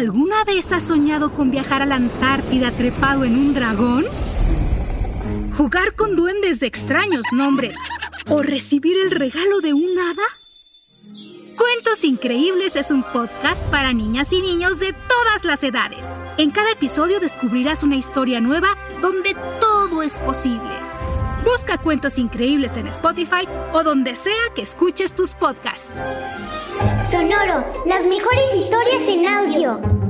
¿Alguna vez has soñado con viajar a la Antártida trepado en un dragón? ¿Jugar con duendes de extraños nombres? ¿O recibir el regalo de un hada? Cuentos Increíbles es un podcast para niñas y niños de todas las edades. En cada episodio descubrirás una historia nueva donde todo es posible. Busca Cuentos Increíbles en Spotify o donde sea que escuches tus podcasts. Sonoro, las mejores historias en audio.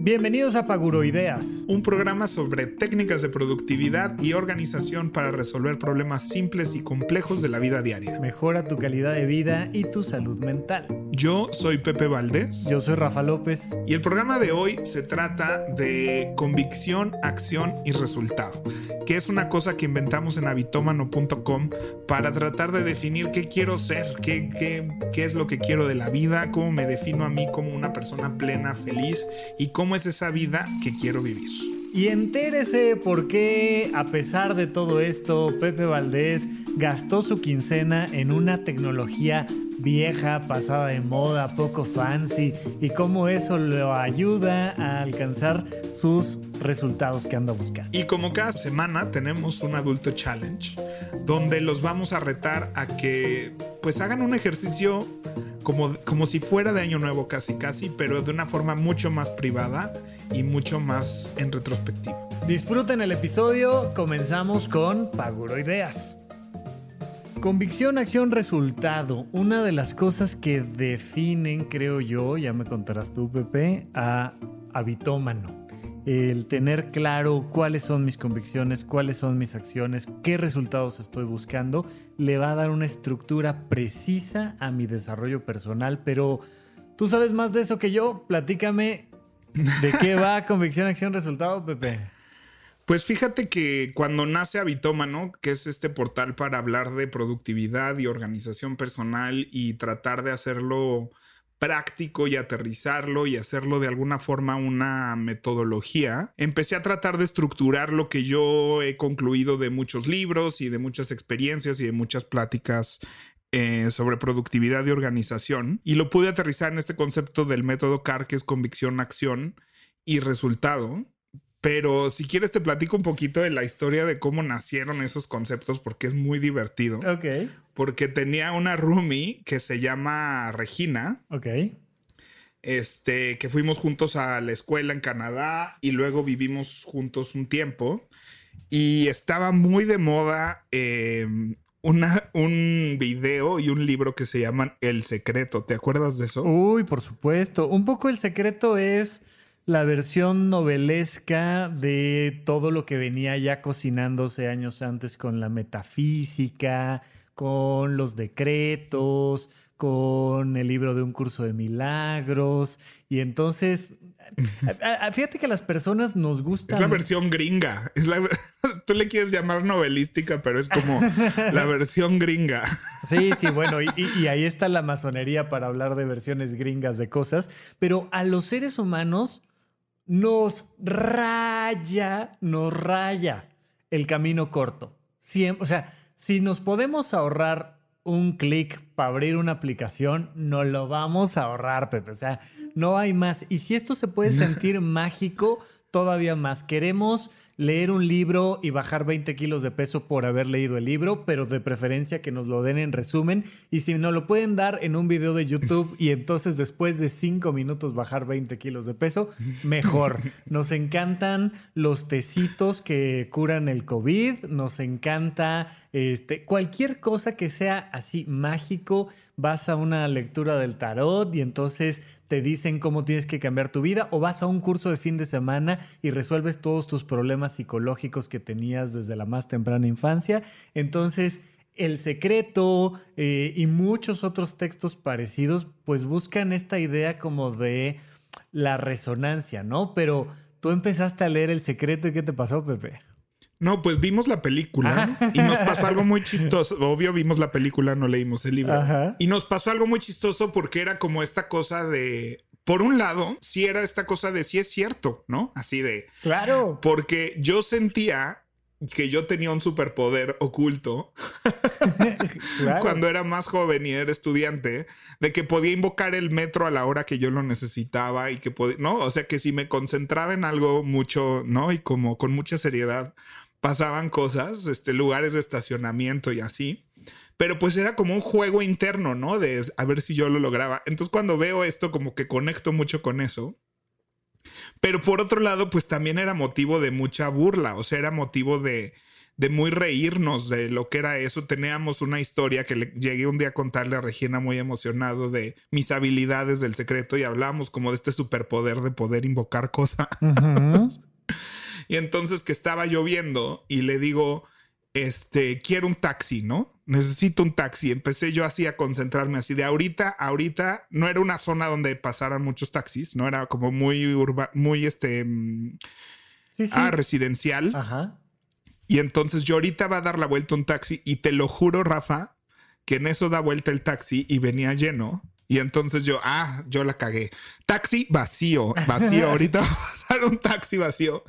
Bienvenidos a Paguroideas, un programa sobre técnicas de productividad y organización para resolver problemas simples y complejos de la vida diaria. Mejora tu calidad de vida y tu salud mental. Yo soy Pepe Valdés. Yo soy Rafa López. Y el programa de hoy se trata de convicción, acción y resultado, que es una cosa que inventamos en habitomano.com para tratar de definir qué quiero ser, qué, qué, qué es lo que quiero de la vida, cómo me defino a mí como una persona plena, feliz y cómo es esa vida que quiero vivir. Y entérese por qué, a pesar de todo esto, Pepe Valdés gastó su quincena en una tecnología vieja, pasada de moda, poco fancy, y cómo eso lo ayuda a alcanzar sus resultados que anda buscando. Y como cada semana tenemos un adulto challenge, donde los vamos a retar a que pues hagan un ejercicio como, como si fuera de año nuevo casi casi, pero de una forma mucho más privada y mucho más en retrospectiva. Disfruten el episodio, comenzamos con Paguro Ideas. Convicción, acción, resultado. Una de las cosas que definen, creo yo, ya me contarás tú, Pepe, a habitómano el tener claro cuáles son mis convicciones, cuáles son mis acciones, qué resultados estoy buscando, le va a dar una estructura precisa a mi desarrollo personal, pero tú sabes más de eso que yo, platícame de qué va convicción, acción, resultado, Pepe. Pues fíjate que cuando nace Habitómano, que es este portal para hablar de productividad y organización personal y tratar de hacerlo práctico y aterrizarlo y hacerlo de alguna forma una metodología, empecé a tratar de estructurar lo que yo he concluido de muchos libros y de muchas experiencias y de muchas pláticas eh, sobre productividad y organización y lo pude aterrizar en este concepto del método CAR que es convicción, acción y resultado pero si quieres te platico un poquito de la historia de cómo nacieron esos conceptos porque es muy divertido. Ok. Porque tenía una roomie que se llama Regina. Ok. Este, que fuimos juntos a la escuela en Canadá y luego vivimos juntos un tiempo. Y estaba muy de moda una, un video y un libro que se llaman El Secreto. ¿Te acuerdas de eso? Uy, por supuesto. Un poco El Secreto es la versión novelesca de todo lo que venía ya cocinándose años antes con la metafísica, con los decretos, con el libro de un curso de milagros. Y entonces, fíjate que a las personas nos gusta. Es la versión gringa. Es la, tú le quieres llamar novelística, pero es como la versión gringa. Sí, sí, bueno, y, y ahí está la masonería para hablar de versiones gringas de cosas. Pero a los seres humanos nos raya, nos raya el camino corto. o sea, si nos podemos ahorrar un clic para abrir una aplicación, no lo vamos a ahorrar, Pepe. O sea, no hay más. Y si esto se puede sentir mágico, todavía más. Queremos leer un libro y bajar 20 kilos de peso por haber leído el libro, pero de preferencia que nos lo den en resumen. Y si nos lo pueden dar en un video de YouTube y entonces después de 5 minutos bajar 20 kilos de peso, mejor. Nos encantan los tecitos que curan el COVID, nos encanta este, cualquier cosa que sea así mágico. Vas a una lectura del tarot y entonces te dicen cómo tienes que cambiar tu vida o vas a un curso de fin de semana y resuelves todos tus problemas psicológicos que tenías desde la más temprana infancia. Entonces, El Secreto eh, y muchos otros textos parecidos, pues buscan esta idea como de la resonancia, ¿no? Pero tú empezaste a leer El Secreto y ¿qué te pasó, Pepe? No, pues vimos la película y nos pasó algo muy chistoso. Obvio, vimos la película, no leímos el libro. Y nos pasó algo muy chistoso porque era como esta cosa de. Por un lado, sí era esta cosa de sí es cierto, ¿no? Así de. Claro. Porque yo sentía que yo tenía un superpoder oculto cuando era más joven y era estudiante, de que podía invocar el metro a la hora que yo lo necesitaba y que podía, ¿no? O sea que si me concentraba en algo mucho, ¿no? Y como con mucha seriedad, pasaban cosas, este, lugares de estacionamiento y así. Pero pues era como un juego interno, ¿no? De a ver si yo lo lograba. Entonces cuando veo esto, como que conecto mucho con eso. Pero por otro lado, pues también era motivo de mucha burla, o sea, era motivo de, de muy reírnos de lo que era eso. Teníamos una historia que le llegué un día a contarle a Regina muy emocionado de mis habilidades del secreto y hablábamos como de este superpoder de poder invocar cosas. Y entonces que estaba lloviendo y le digo, este, quiero un taxi, ¿no? Necesito un taxi. Empecé yo así a concentrarme así de ahorita, ahorita no era una zona donde pasaran muchos taxis, no era como muy urba, muy este, mm, Ah, residencial. Ajá. Y entonces yo ahorita va a dar la vuelta un taxi y te lo juro, Rafa, que en eso da vuelta el taxi y venía lleno y entonces yo, ah, yo la cagué. Taxi vacío, vacío. Ahorita va a pasar un taxi vacío.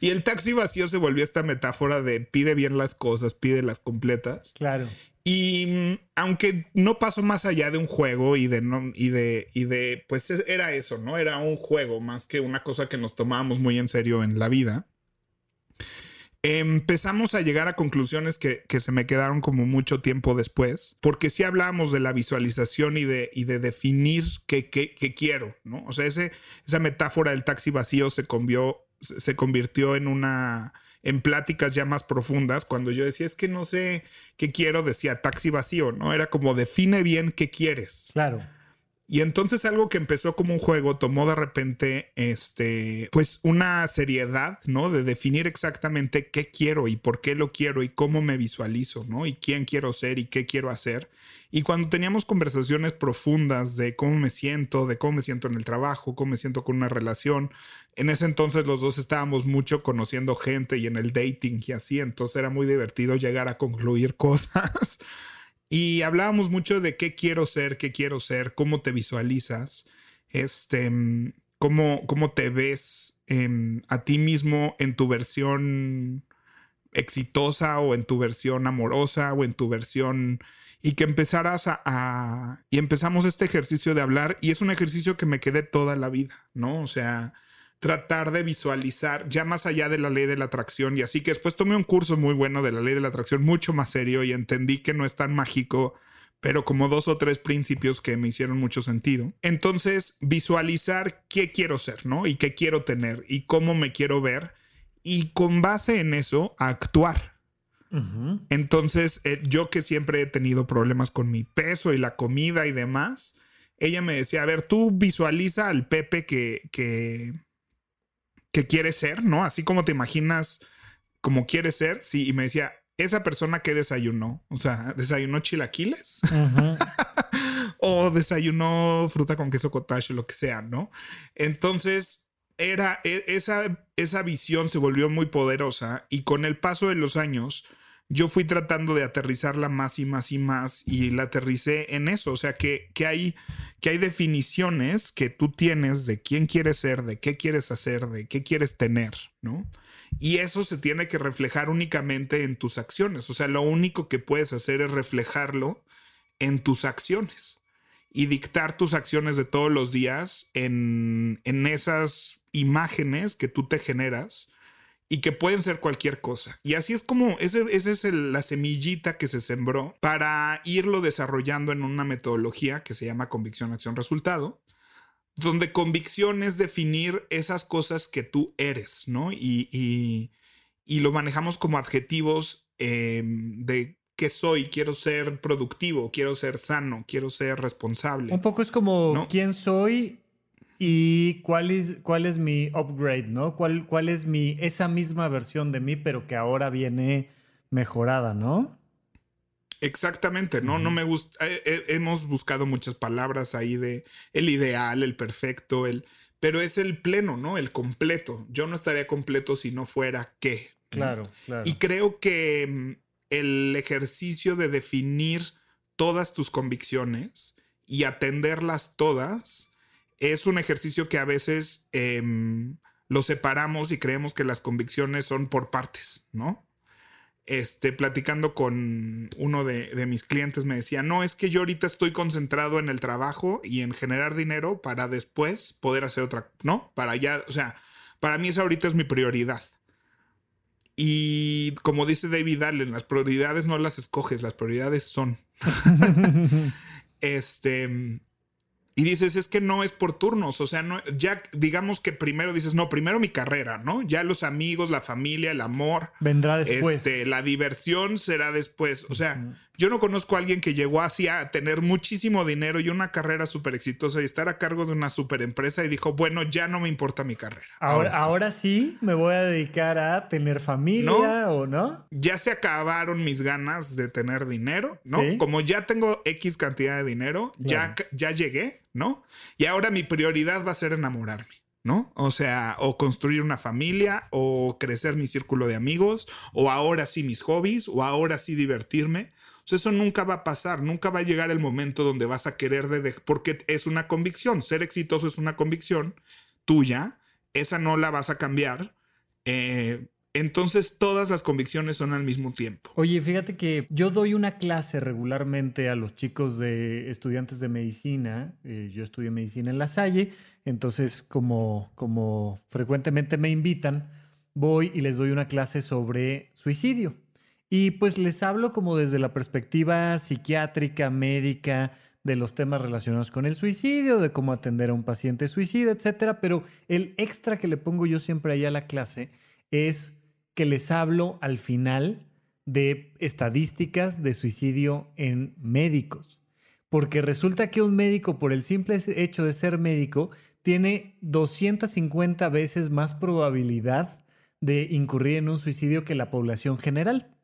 Y el taxi vacío se volvió esta metáfora de pide bien las cosas, pide las completas. Claro. Y mm, aunque no pasó más allá de un juego y de no, y de, y de, pues era eso, ¿no? Era un juego más que una cosa que nos tomábamos muy en serio en la vida empezamos a llegar a conclusiones que, se me quedaron como mucho tiempo después, porque si hablábamos de la visualización y de, y de definir qué, quiero, ¿no? O sea, ese, esa metáfora del taxi vacío se, se convirtió en una en pláticas ya más profundas, cuando yo decía, es que no sé qué quiero, decía taxi vacío, ¿no? Era como define bien qué quieres. Claro. Y entonces algo que empezó como un juego tomó de repente, este, pues una seriedad, ¿no? De definir exactamente qué quiero y por qué lo quiero y cómo me visualizo, ¿no? Y quién quiero ser y qué quiero hacer. Y cuando teníamos conversaciones profundas de cómo me siento, de cómo me siento en el trabajo, cómo me siento con una relación, en ese entonces los dos estábamos mucho conociendo gente y en el dating y así, entonces era muy divertido llegar a concluir cosas. Y hablábamos mucho de qué quiero ser, qué quiero ser, cómo te visualizas, este, cómo, cómo te ves em, a ti mismo en tu versión exitosa o en tu versión amorosa o en tu versión y que empezaras a, y empezamos este ejercicio de hablar y es un ejercicio que me quedé toda la vida, ¿no? O sea, tratar de visualizar ya más allá de la ley de la atracción y así que después tomé un curso muy bueno de la ley de la atracción mucho más serio y entendí que no es tan mágico pero como dos o tres principios que me hicieron mucho sentido. Entonces, visualizar qué quiero ser, ¿no? Y qué quiero tener y cómo me quiero ver y con base en eso actuar. Entonces, eh, yo que siempre he tenido problemas con mi peso y la comida y demás, ella me decía, a ver, tú visualiza al Pepe que, que, que quiere ser, ¿no? Así como te imaginas como quiere ser, sí, y me decía, esa persona que desayunó, o sea, desayunó chilaquiles o desayunó fruta con queso cottage lo que sea, ¿no? Entonces, era e, esa, esa visión se volvió muy poderosa y con el paso de los años, yo fui tratando de aterrizarla más y más y más y la aterricé en eso. O sea, que, que, hay, que hay definiciones que tú tienes de quién quieres ser, de qué quieres hacer, de qué quieres tener, ¿no? Y eso se tiene que reflejar únicamente en tus acciones. O sea, lo único que puedes hacer es reflejarlo en tus acciones y dictar tus acciones de todos los días en, en esas imágenes que tú te generas y que pueden ser cualquier cosa. Y así es como, esa es la semillita que se sembró para irlo desarrollando en una metodología que se llama convicción, acción, resultado, donde convicción es definir esas cosas que tú eres, ¿no? Y, lo manejamos como adjetivos em, de que soy, quiero ser productivo, quiero ser sano, quiero ser responsable. Un poco es como quién soy ¿Y cuál es, cuál es mi upgrade, no? ¿Cuál, ¿Cuál es mi, esa misma versión de mí, pero que ahora viene mejorada, no? Exactamente, ¿no? No me gusta. Eh, eh, hemos buscado muchas palabras ahí de el ideal, el perfecto, el. pero es el pleno, ¿no? El completo. Yo no estaría completo si no fuera qué. ¿no? Claro, claro. Y creo que mm, el ejercicio de definir todas tus convicciones y atenderlas todas es un ejercicio que a veces em, lo separamos y creemos que las convicciones son por partes, ¿no? Este, platicando con uno de, de mis clientes me decía, no, es que yo ahorita estoy concentrado en el trabajo y en generar dinero para después poder hacer otra, ¿no? Para ya, o sea, para mí eso ahorita es mi prioridad. Y como dice David Allen, las prioridades no las escoges, las prioridades son. este. Y dices, es que no es por turnos, o sea, no, ya digamos que primero dices, no, primero mi carrera, ¿no? Ya los amigos, la familia, el amor. Vendrá después. Este, la diversión será después. O sea, yo no conozco a alguien que llegó así a tener muchísimo dinero y una carrera súper exitosa y estar a cargo de una súper empresa y dijo, bueno, ya no me importa mi carrera. Ahora, ahora sí me voy a dedicar a tener familia o no. Ya se acabaron mis ganas de tener dinero, ¿no? Sí. Como ya tengo X cantidad de dinero, ya, ya llegué, ¿no? Y ahora mi prioridad va a ser enamorarme. ¿no? O sea, o construir una familia, o crecer mi círculo de amigos, o ahora sí mis hobbies, o ahora sí divertirme. Eso nunca va a pasar, nunca va a llegar el momento donde vas a querer de- porque es una convicción, ser exitoso es una convicción tuya, esa no la vas a cambiar. Eh, entonces todas las convicciones son al mismo tiempo. Oye, fíjate que yo doy una clase regularmente a los chicos de estudiantes de medicina. Eh, yo estudié medicina en La Salle, entonces como, como frecuentemente me invitan, voy y les doy una clase sobre suicidio. Y pues les hablo como desde la perspectiva psiquiátrica, médica, de los temas relacionados con el suicidio, de cómo atender a un paciente suicida, etcétera. Pero el extra que le pongo yo siempre ahí a la clase es que les hablo al final de estadísticas de suicidio en médicos. Porque resulta que un médico, por el simple hecho de ser médico, tiene 250 veces más probabilidad de incurrir en un suicidio que la población general.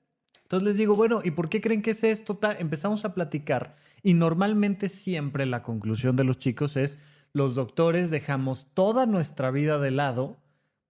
Entonces les digo, bueno, ¿y por qué creen que es esto? Empezamos a platicar y normalmente siempre la conclusión de los chicos es, los doctores dejamos toda nuestra vida de lado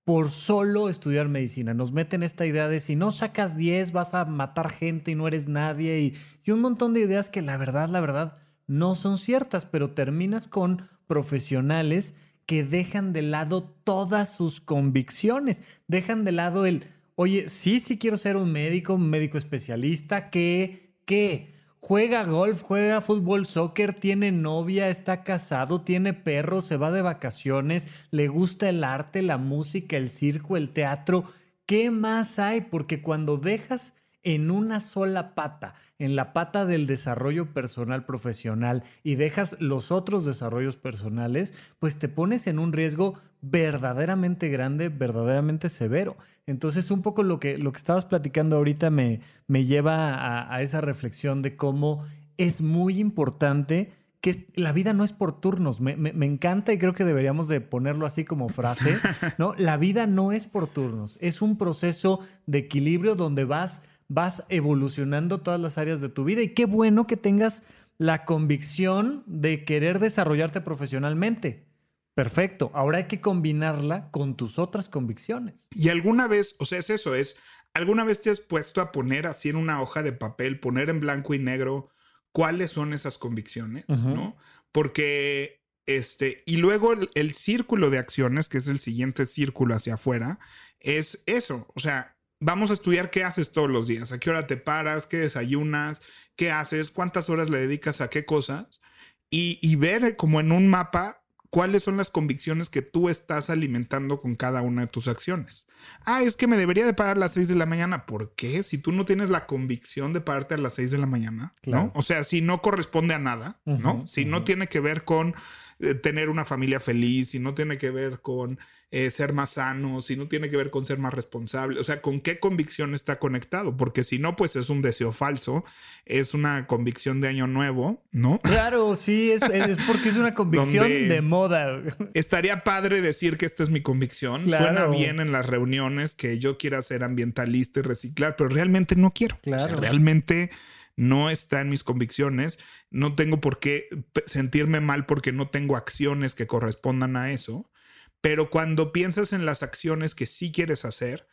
por solo estudiar medicina. Nos meten esta idea de si no sacas 10 vas a matar gente y no eres nadie y, y un montón de ideas que la verdad, la verdad, no son ciertas, pero terminas con profesionales que dejan de lado todas sus convicciones, dejan de lado el, oye, sí, sí quiero ser un médico, un médico especialista, que, que juega golf, juega fútbol, soccer, tiene novia, está casado, tiene perro, se va de vacaciones, le gusta el arte, la música, el circo, el teatro. ¿Qué más hay? Porque cuando dejas en una sola pata, en la pata del desarrollo personal profesional y dejas los otros desarrollos personales, pues te pones en un riesgo verdaderamente grande, verdaderamente severo. Entonces, un poco lo que, lo que estabas platicando ahorita me, me lleva a, a esa reflexión de cómo es muy importante que la vida no es por turnos. Me, me- me encanta y creo que deberíamos de ponerlo así como frase, ¿no? La vida no es por turnos. Es un proceso de equilibrio donde vas, vas evolucionando todas las áreas de tu vida y qué bueno que tengas la convicción de querer desarrollarte profesionalmente. Perfecto. Ahora hay que combinarla con tus otras convicciones. Y alguna vez, o sea, es eso, es, ¿alguna vez te has puesto a poner así en una hoja de papel, poner en blanco y negro cuáles son esas convicciones. ¿no? Porque, este, y luego el, el círculo de acciones, que es el siguiente círculo hacia afuera, es eso, o sea, vamos a estudiar qué haces todos los días, a qué hora te paras, qué desayunas, qué haces, cuántas horas le dedicas a qué cosas, y, y ver como en un mapa cuáles son las convicciones que tú estás alimentando con cada una de tus acciones. Ah, es que me debería de parar a las 6 de la mañana. ¿Por qué? Si tú no tienes la convicción de pararte a las 6 de la mañana, Claro. ¿no? O sea, si no corresponde a nada, ¿no? Si no tiene que ver con eh, tener una familia feliz, si no tiene que ver con eh, ser más sano, si no tiene que ver con ser más responsable, o sea, con qué convicción está conectado, porque si no, pues es un deseo falso, es una convicción de año nuevo, ¿no? Claro, sí, es, es porque es una convicción de moda. Estaría padre decir que esta es mi convicción. Claro. Suena bien en las reuniones que yo quiera ser ambientalista y reciclar, pero realmente no quiero. O sea, Claro. realmente no está en mis convicciones. No tengo por qué sentirme mal porque no tengo acciones que correspondan a eso. Pero cuando piensas en las acciones que sí quieres hacer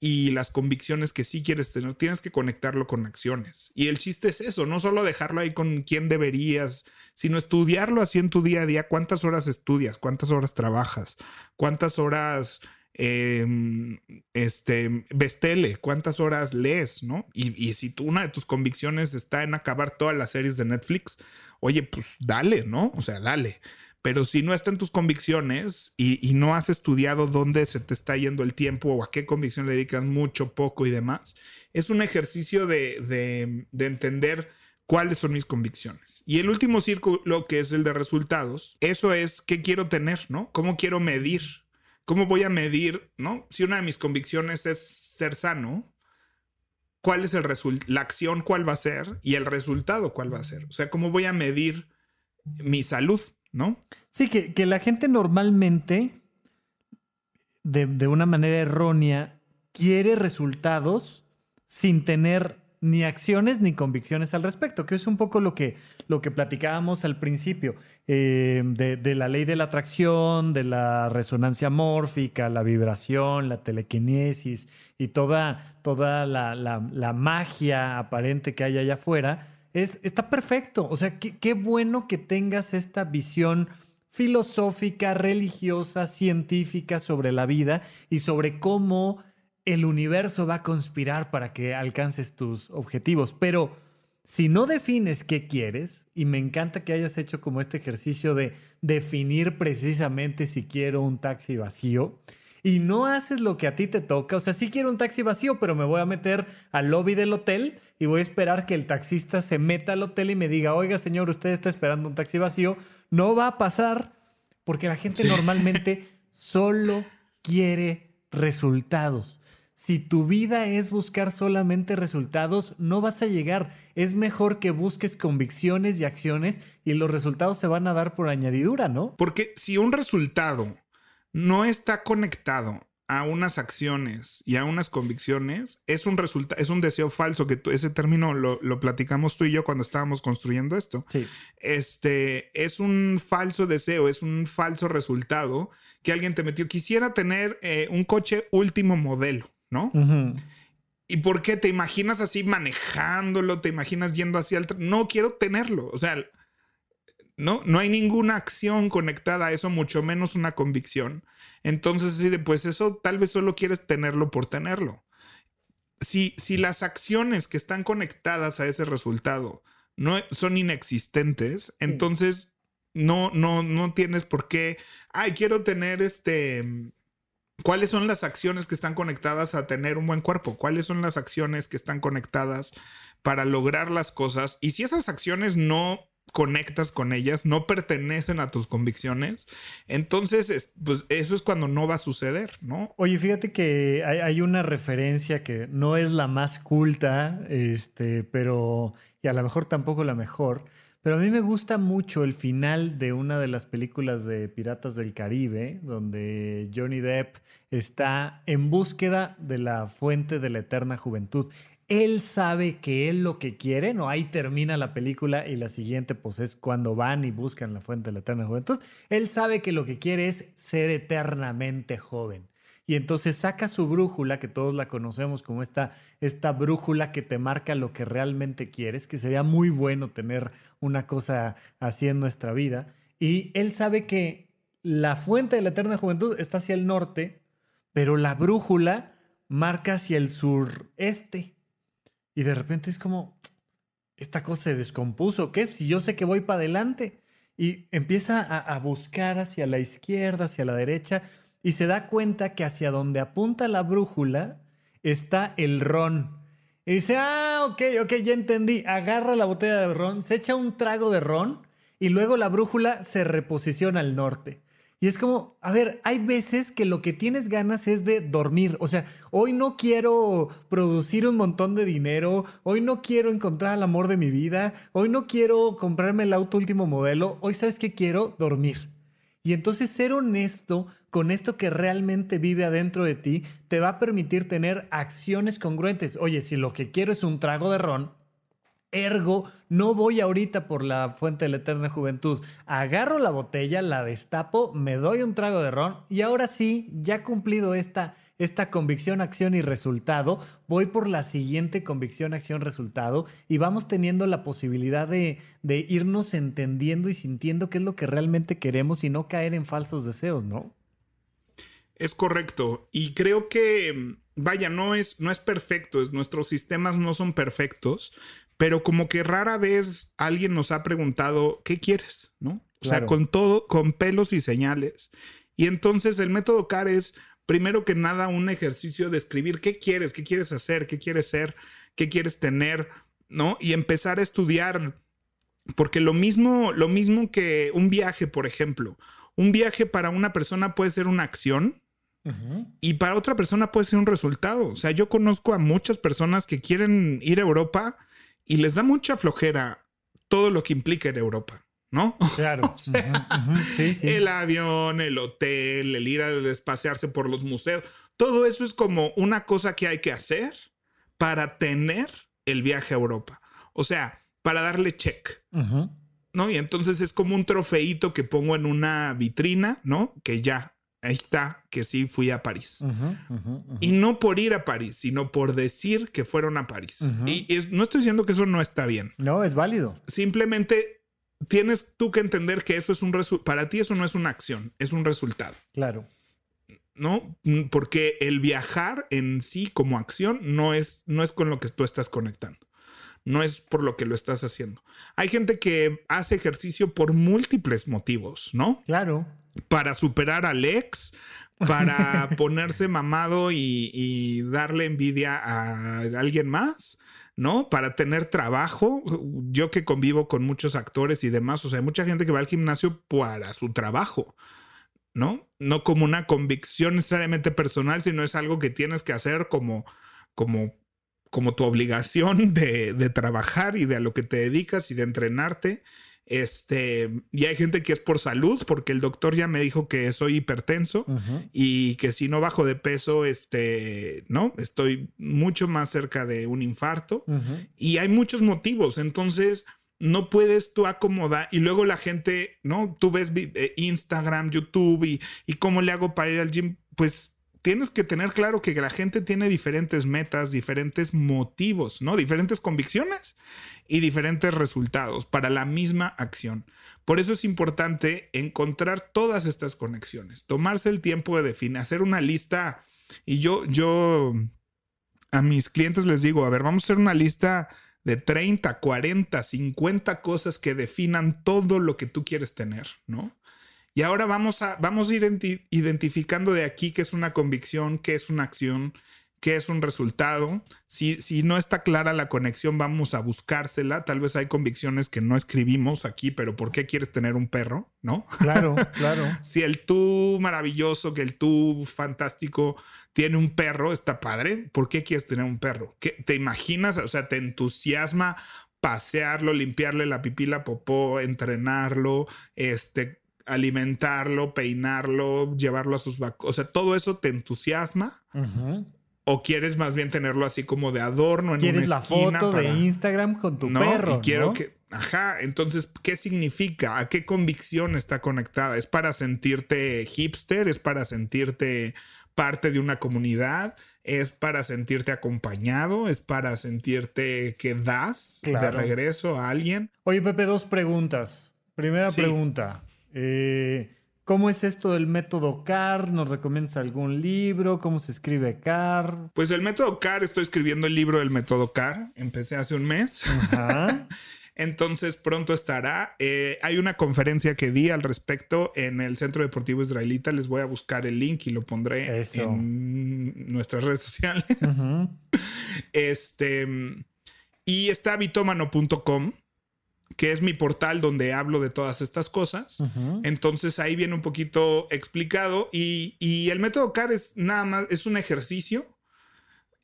y las convicciones que sí quieres tener, tienes que conectarlo con acciones. Y el chiste es eso, no solo dejarlo ahí con quién deberías, sino estudiarlo así en tu día a día. ¿Cuántas horas estudias? ¿Cuántas horas trabajas? ¿Cuántas horas em, este, ves tele, cuántas horas lees, ¿no? Y, y, si tú, una de tus convicciones está en acabar todas las series de Netflix, oye, pues dale, ¿no? O sea, dale. Pero si no está en tus convicciones y, no has estudiado dónde se te está yendo el tiempo o a qué convicción le dedicas mucho, poco y demás, es un ejercicio de, entender cuáles son mis convicciones. Y el último círculo, que es el de resultados, eso es qué quiero tener, ¿no? ¿Cómo quiero medir? ¿Cómo voy a medir, ¿no? Si una de mis convicciones es ser sano, ¿cuál es el la acción, cuál va a ser? Y el resultado, cuál va a ser. O sea, ¿cómo voy a medir mi salud? ¿no? Sí, que, la gente normalmente, de, una manera errónea, quiere resultados sin tener ni acciones ni convicciones al respecto, que es un poco lo que, lo que platicábamos al principio, eh, de, la ley de la atracción, de la resonancia mórfica, la vibración, la telequinesis y toda, toda la, la magia aparente que hay allá afuera está perfecto. O sea, qué, bueno que tengas esta visión filosófica, religiosa, científica sobre la vida y sobre cómo el universo va a conspirar para que alcances tus objetivos. Pero si no defines qué quieres, y me encanta que hayas hecho como este ejercicio de definir precisamente si quiero un taxi vacío, y no haces lo que a ti te toca, o sea, sí quiero un taxi vacío, pero me voy a meter al lobby del hotel y voy a esperar que el taxista se meta al hotel y me diga, oiga señor, usted está esperando un taxi vacío, no va a pasar porque la gente normalmente solo quiere resultados. Si tu vida es buscar solamente resultados, no vas a llegar. Es mejor que busques convicciones y acciones y los resultados se van a dar por añadidura, ¿no? Porque si un resultado no está conectado a unas acciones y a unas convicciones, es un resultado, es un deseo falso, que ese término lo, platicamos tú y yo cuando estábamos construyendo esto. Este es un falso deseo, es un falso resultado que alguien te metió. Quisiera tener eh, un coche último modelo, ¿no? ¿Y por qué te imaginas así manejándolo? ¿Te imaginas yendo hacia el... No quiero tenerlo. O sea, ¿no? No hay ninguna acción conectada a eso, mucho menos una convicción. Entonces, sí, pues eso tal vez solo quieres tenerlo por tenerlo. Si, si las acciones que están conectadas a ese resultado no son inexistentes, entonces no, no, no tienes por qué, ay, quiero tener este, ¿Cuáles son las acciones que están conectadas a tener un buen cuerpo? ¿Cuáles son las acciones que están conectadas para lograr las cosas? Y si esas acciones no conectas con ellas, no pertenecen a tus convicciones, entonces, pues eso es cuando no va a suceder, ¿no? Oye, fíjate que hay, una referencia que no es la más culta, este, pero, y a lo mejor tampoco la mejor, pero a mí me gusta mucho el final de una de las películas de Piratas del Caribe, donde Johnny Depp está en búsqueda de la fuente de la eterna juventud él sabe que él lo que quiere, no ahí termina la película y la siguiente pues es cuando van y buscan la fuente de la eterna juventud. Él sabe que lo que quiere es ser eternamente joven. Y entonces saca su brújula, que todos la conocemos como esta, esta brújula que te marca lo que realmente quieres, que sería muy bueno tener una cosa así en nuestra vida. Y él sabe que la fuente de la eterna juventud está hacia el norte, pero la brújula marca hacia el sureste. Y de repente es como, esta cosa se descompuso, ¿qué? Si yo sé que voy para adelante. Y empieza a, buscar hacia la izquierda, hacia la derecha, y se da cuenta que hacia donde apunta la brújula está el ron. Y dice, ah, ok, ok, ya entendí. Agarra la botella de ron, se echa un trago de ron y luego la brújula se reposiciona al norte. Y es como, a ver, hay veces que lo que tienes ganas es de dormir. O sea, hoy no quiero producir un montón de dinero, hoy no quiero encontrar el amor de mi vida, hoy no quiero comprarme el auto último modelo, hoy sabes que quiero dormir. Y entonces ser honesto con esto que realmente vive adentro de ti te va a permitir tener acciones congruentes. Oye, si lo que quiero es un trago de ron, Ergo, no voy ahorita por la fuente de la eterna juventud. Agarro la botella, la destapo, me doy un trago de ron y ahora sí, ya cumplido esta, esta convicción, acción y resultado, voy por la siguiente convicción, acción, resultado y vamos teniendo la posibilidad de, de irnos entendiendo y sintiendo qué es lo que realmente queremos y no caer en falsos deseos, ¿no? Es correcto. Y creo que, vaya, no es, no es perfecto. Es, nuestros sistemas no son perfectos, pero como que rara vez alguien nos ha preguntado, ¿qué quieres? ¿No? O sea, con todo, con pelos y señales. Y entonces el método CAR es, primero que nada, un ejercicio de escribir qué quieres, qué quieres hacer, qué quieres ser, qué quieres tener, ¿no? Y empezar a estudiar. Porque lo mismo, lo mismo que un viaje, por ejemplo. Un viaje para una persona puede ser una acción, y para otra persona puede ser un resultado. O sea, yo conozco a muchas personas que quieren ir a Europa y les da mucha flojera todo lo que implica en Europa, ¿no? Claro. El avión, el hotel, el ir a despasearse por los museos, todo eso es como una cosa que hay que hacer para tener el viaje a Europa. O sea, para darle check. ¿No? Y entonces es como un trofeito que pongo en una vitrina, ¿no? Que ya ahí está, que sí fui a París. Y no por ir a París, sino por decir que fueron a París. Y no estoy diciendo que eso no está bien. No, es válido. Simplemente tienes tú que entender que eso es un resultado. Para ti eso no es una acción, es un resultado. Claro. ¿No? Porque el viajar en sí como acción no es, no es con lo que tú estás conectando. No es por lo que lo estás haciendo. Hay gente que hace ejercicio por múltiples motivos, ¿no? Claro para superar al ex, para ponerse mamado y, darle envidia a alguien más. ¿no? Para tener trabajo. Yo que convivo con muchos actores y demás, o sea, hay mucha gente que va al gimnasio para su trabajo, ¿no? No como una convicción necesariamente personal, sino es algo que tienes que hacer como, como, como tu obligación de, de trabajar y de a lo que te dedicas y de entrenarte. Este, y hay gente que es por salud, porque el doctor ya me dijo que soy hipertenso y que si no bajo de peso, este, no, estoy mucho más cerca de un infarto. Y hay muchos motivos. Entonces, no puedes tú acomodar y luego la gente, ¿no? Tú ves eh, Instagram, YouTube y, y cómo le hago para ir al gym. Pues tienes que tener claro que la gente tiene diferentes metas, diferentes motivos, ¿no? Diferentes convicciones y diferentes resultados para la misma acción. Por eso es importante encontrar todas estas conexiones, tomarse el tiempo de definir, hacer una lista. Y yo, yo a mis clientes les digo, a ver, vamos a hacer una lista de 30, 40, 50 cosas que definan todo lo que tú quieres tener, ¿no? Y ahora vamos a, vamos a ir identificando de aquí qué es una convicción, qué es una acción, qué es un resultado. Si, si no está clara la conexión, vamos a buscársela. Tal vez hay convicciones que no escribimos aquí, pero ¿por qué quieres tener un perro? ¿No? Claro, claro. si el tú maravilloso, que el tú fantástico tiene un perro, está padre. ¿Por qué quieres tener un perro? ¿Qué, ¿Te imaginas? O sea, te entusiasma pasearlo, limpiarle la pipila popó, entrenarlo, este, alimentarlo, peinarlo, llevarlo a sus vacas. O sea, todo eso te entusiasma. ¿O quieres más bien tenerlo así como de adorno en ¿Quieres la foto de Instagram con tu perro? Y quiero que. Ajá. Entonces, ¿qué significa? ¿A qué convicción está conectada? ¿Es para sentirte hipster? ¿Es para sentirte parte de una comunidad? ¿Es para sentirte acompañado? ¿Es para sentirte que das de regreso a alguien? Oye, Pepe, dos preguntas. Primera pregunta. Eh, ¿Cómo es esto del método CAR? ¿Nos recomiendas algún libro? ¿Cómo se escribe CAR? Pues el método CAR, estoy escribiendo el libro del método CAR. Empecé hace un mes. Entonces pronto estará. Eh, hay una conferencia que di al respecto en el Centro Deportivo Israelita. Les voy a buscar el link y lo pondré en nuestras redes sociales. Este. Y está bitomano.com que es mi portal donde hablo de todas estas cosas. Entonces ahí viene un poquito explicado y, el método CAR es nada más, es un ejercicio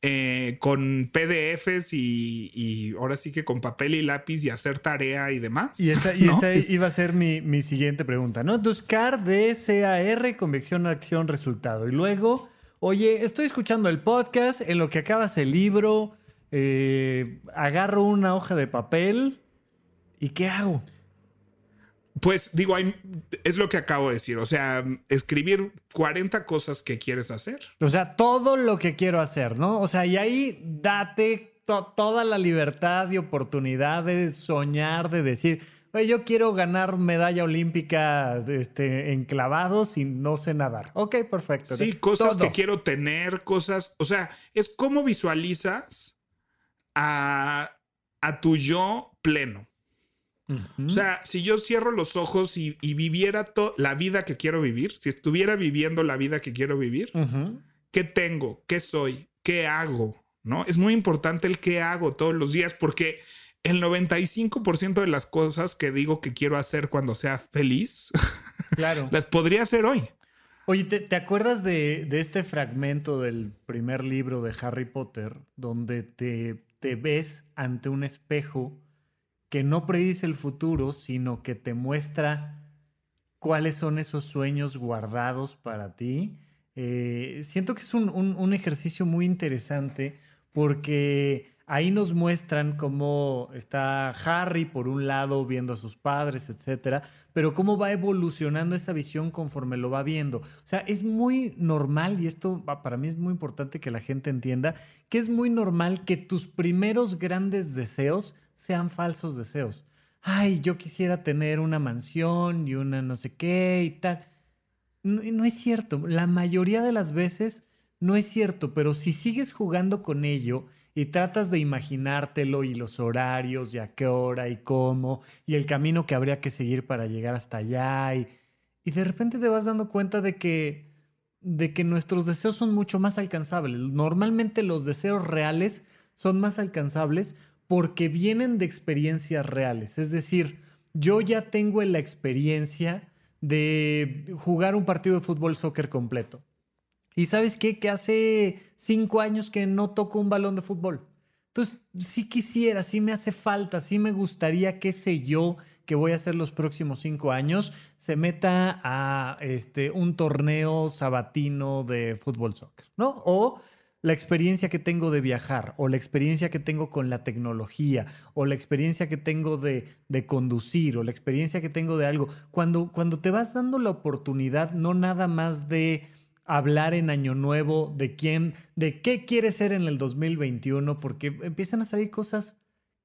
eh, con PDFs y, ahora sí que con papel y lápiz y hacer tarea y demás. Y esa, iba a ser mi, siguiente pregunta, ¿no? Entonces CAR, D-C-A-R, convicción, acción, resultado. Y luego, oye, estoy escuchando el podcast en lo que acabas el libro eh, agarro una hoja de papel y ¿qué hago? Pues digo, hay- es lo que acabo de decir. O sea, escribir 40 cosas que quieres hacer. O sea, todo lo que quiero hacer, ¿no? O sea, y ahí date to- toda la libertad y oportunidad de soñar, de decir, oye, yo quiero ganar medalla olímpica este, en clavados y no sé nadar. Ok, perfecto. Sí, cosas Todo. que quiero tener, cosas. O sea, es cómo visualizas a, a tu yo pleno. O sea, si yo cierro los ojos y, y viviera la vida que quiero vivir, si estuviera viviendo la vida que quiero vivir. ¿qué tengo? ¿Qué soy? ¿Qué hago? ¿No? Es muy importante el qué hago todos los días porque el 95% de las cosas que digo que quiero hacer cuando sea feliz, Claro. las podría hacer hoy. Oye, ¿te, te acuerdas de, de este fragmento del primer libro de Harry Potter donde te, te ves ante un espejo que no predice el futuro, sino que te muestra cuáles son esos sueños guardados para ti? Eh, siento que es un, un- un ejercicio muy interesante porque ahí nos muestran cómo está Harry por un lado viendo a sus padres, etcétera, pero cómo va evolucionando esa visión conforme lo va viendo. O sea, es muy normal, y esto para mí es muy importante que la gente entienda, que es muy normal que tus primeros grandes deseos sean falsos deseos. Ay, yo quisiera tener una mansión y una no sé qué y tal. No, es cierto. La mayoría de las veces no es cierto, pero si sigues jugando con ello y tratas de imaginártelo y los horarios y a qué hora y cómo y el camino que habría que seguir para llegar hasta allá y, y de repente te vas dando cuenta de que de que nuestros deseos son mucho más alcanzables. Normalmente los deseos reales son más alcanzables porque vienen de experiencias reales. Es decir, yo ya tengo la experiencia de jugar un partido de fútbol soccer completo. Y sabes qué? Que hace cinco años que no toco un balón de fútbol. Entonces, sí quisiera, sí me hace falta, sí me gustaría, qué sé yo, que voy a hacer los próximos cinco años, se meta a este, un torneo sabatino de fútbol soccer, ¿no? O la experiencia que tengo de viajar, o la experiencia que tengo con la tecnología, o la experiencia que tengo de, de conducir, o la experiencia que tengo de algo. Cuando, cuando te vas dando la oportunidad, no nada más de hablar en Año Nuevo de quién, de qué quieres ser en el 2021, porque empiezan a salir cosas